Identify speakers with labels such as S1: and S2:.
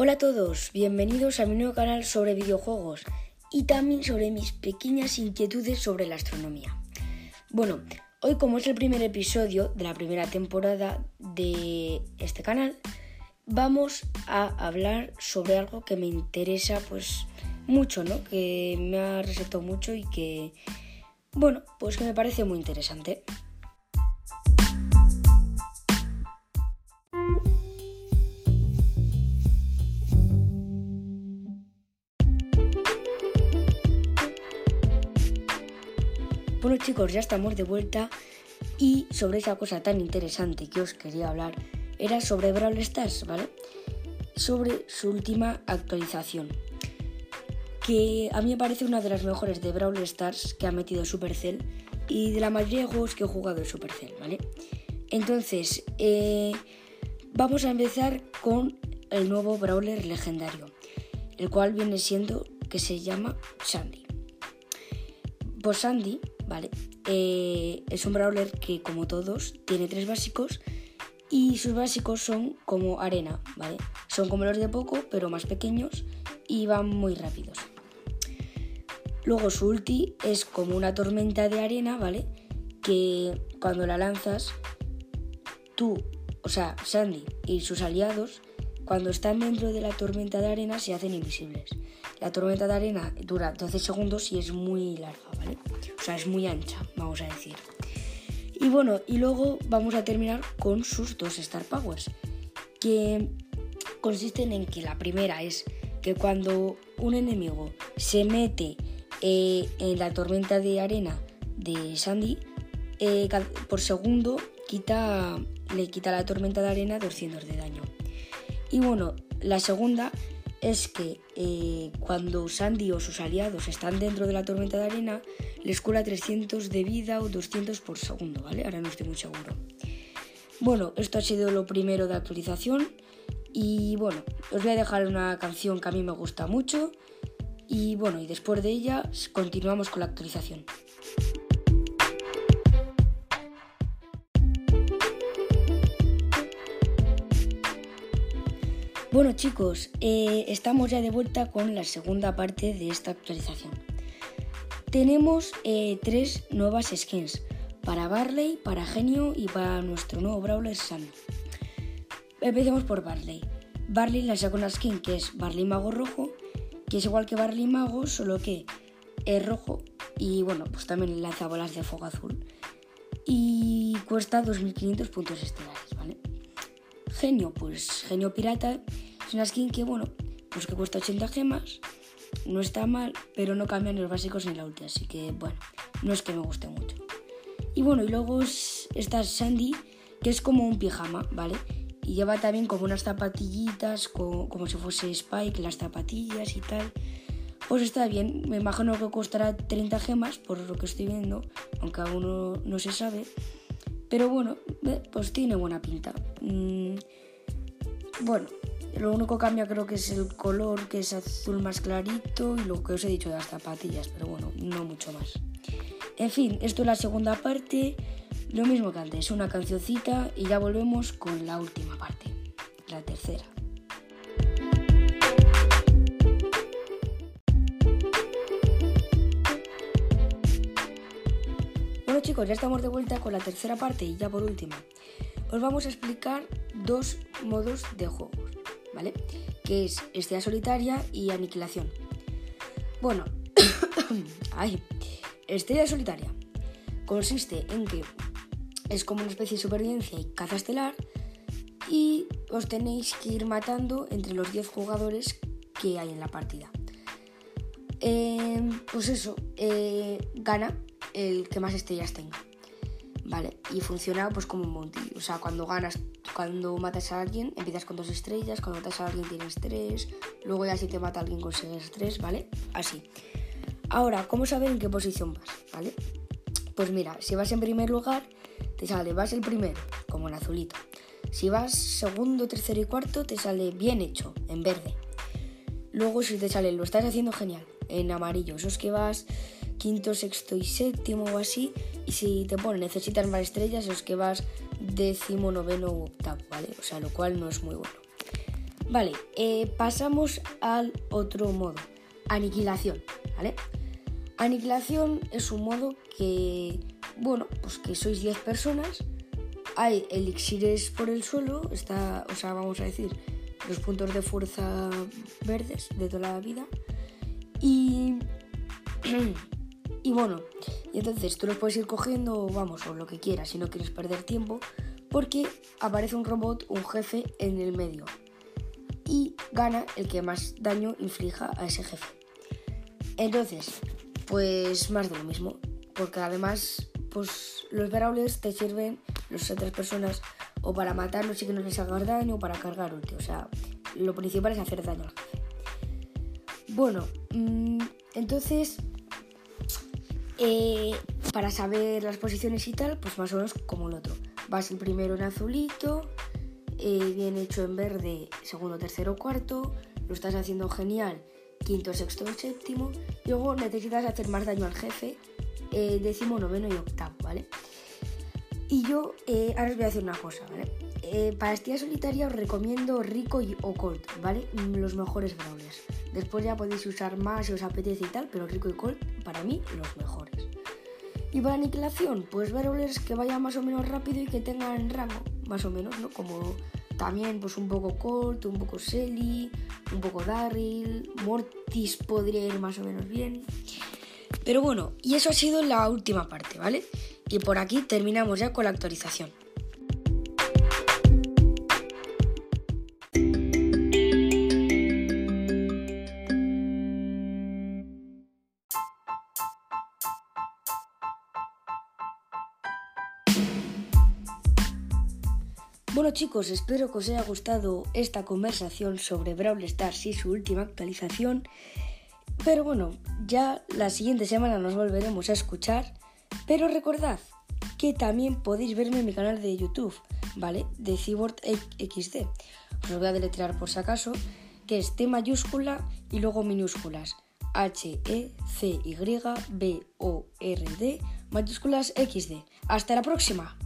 S1: Hola a todos, bienvenidos a mi nuevo canal sobre videojuegos y también sobre mis pequeñas inquietudes sobre la astronomía. Bueno, hoy como es el primer episodio de la primera temporada de este canal, vamos a hablar sobre algo que me interesa pues mucho, ¿no? Que me ha resaltado mucho y que, bueno, pues que me parece muy interesante. Bueno chicos, ya estamos de vuelta y sobre esa cosa tan interesante que os quería hablar era sobre Brawl Stars, ¿vale? Sobre su última actualización, que a mí me parece una de las mejores de Brawl Stars que ha metido Supercell y de la mayoría de juegos que he jugado en Supercell, ¿vale? Entonces, eh, vamos a empezar con el nuevo Brawler legendario, el cual viene siendo que se llama Sandy. Pues Sandy ¿vale? Eh, es un brawler que, como todos, tiene tres básicos y sus básicos son como arena, ¿vale? Son como los de poco, pero más pequeños y van muy rápidos. Luego su ulti es como una tormenta de arena, ¿vale? Que cuando la lanzas, tú, o sea, Sandy y sus aliados, cuando están dentro de la tormenta de arena se hacen invisibles. La tormenta de arena dura 12 segundos y es muy larga, ¿vale? O sea, es muy ancha, vamos a decir. Y bueno, y luego vamos a terminar con sus dos Star Powers, que consisten en que la primera es que cuando un enemigo se mete eh, en la tormenta de arena de Sandy, eh, por segundo quita, le quita la tormenta de arena 200 de daño. Y bueno, la segunda es que eh, cuando Sandy o sus aliados están dentro de la tormenta de arena, les cura 300 de vida o 200 por segundo, ¿vale? Ahora no estoy muy seguro. Bueno, esto ha sido lo primero de actualización y bueno, os voy a dejar una canción que a mí me gusta mucho y bueno, y después de ella continuamos con la actualización. Bueno chicos, eh, estamos ya de vuelta con la segunda parte de esta actualización. Tenemos eh, tres nuevas skins para Barley, para Genio y para nuestro nuevo Brawler Sun. Empecemos por Barley. Barley la segunda skin que es Barley Mago Rojo, que es igual que Barley Mago, solo que es rojo y bueno, pues también lanza bolas de fuego azul. Y cuesta 2500 puntos estelares. Genio, pues Genio Pirata es una skin que, bueno, pues que cuesta 80 gemas, no está mal, pero no cambian los básicos ni la ulti, así que, bueno, no es que me guste mucho. Y bueno, y luego está Sandy, que es como un pijama, ¿vale? Y lleva también como unas zapatillitas, como, si fuese Spike, las zapatillas y tal. Pues está bien, me imagino que costará 30 gemas, por lo que estoy viendo, aunque aún no se sabe. Pero bueno, pues tiene buena pinta. Mm, bueno, lo único que cambia creo que es el color, que es azul más clarito y lo que os he dicho de las zapatillas, pero bueno, no mucho más. En fin, esto es la segunda parte, lo mismo que antes, una cancioncita y ya volvemos con la última parte, la tercera. Chicos, ya estamos de vuelta con la tercera parte y ya por último, os vamos a explicar dos modos de juegos, ¿vale? Que es estrella solitaria y aniquilación. Bueno, ay, estrella solitaria consiste en que es como una especie de supervivencia y caza estelar y os tenéis que ir matando entre los 10 jugadores que hay en la partida. Em, pues eso, eh, gana el que más estrellas tenga. ¿Vale? Y funciona pues como un monty. O sea, cuando ganas, cuando matas a alguien, empiezas con dos estrellas, cuando matas a alguien tienes tres, luego ya si te mata alguien consigues tres, ¿vale? Así. Ahora, ¿cómo saber en qué posición vas? ¿Vale? Pues mira, si vas en primer lugar, te sale, vas el primero, como en azulito. Si vas segundo, tercero y cuarto, te sale bien hecho, en verde. Luego si te sale, lo estás haciendo genial, en amarillo. Eso es que vas quinto, sexto y séptimo o así. Y si te pone necesitas más estrellas, es que vas décimo, noveno o octavo, ¿vale? O sea, lo cual no es muy bueno. Vale, eh, pasamos al otro modo, aniquilación, ¿vale? Aniquilación es un modo que, bueno, pues que sois 10 personas, hay elixires por el suelo, está, o sea, vamos a decir, los puntos de fuerza verdes de toda la vida, y, y bueno, y entonces tú los puedes ir cogiendo, vamos, o lo que quieras, si no quieres perder tiempo, porque aparece un robot, un jefe en el medio, y gana el que más daño inflija a ese jefe. Entonces, pues más de lo mismo, porque además pues los brawlers te sirven, las otras personas, o para matarlos y que no les haga daño, o para cargar o sea, lo principal es hacer daño al jefe. Bueno, mm, entonces, eh, para saber las posiciones y tal, pues más o menos como el otro. Vas el primero en azulito, eh, bien hecho en verde, segundo, tercero, cuarto, lo estás haciendo genial, quinto, sexto, séptimo, y luego necesitas hacer más daño al jefe, eh, décimo, noveno y octavo, ¿vale? Y yo eh, ahora os voy a decir una cosa, ¿vale? para estía solitaria os recomiendo Rico y, o Colt, ¿vale? Los mejores brawlers. Después ya podéis usar más si os apetece y tal, pero Rico y Colt, para mí, los mejores. Y para aniquilación, pues brawlers que vayan más o menos rápido y que tengan rango, más o menos, ¿no? Como también pues un poco Colt, un poco Selly, un poco Darryl, Mortis podría ir más o menos bien. Pero bueno, y eso ha sido la última parte, ¿vale? Y por aquí terminamos ya con la actualización. Bueno chicos, espero que os haya gustado esta conversación sobre Brawl Stars y su última actualización. Pero bueno, ya la siguiente semana nos volveremos a escuchar. Pero recordad que también podéis verme en mi canal de YouTube, ¿vale? De Cyborg XD. Os lo voy a deletrear por si acaso, que es T mayúscula y luego minúsculas. H, E, C, Y, B, O, R, D, mayúsculas XD. Hasta la próxima.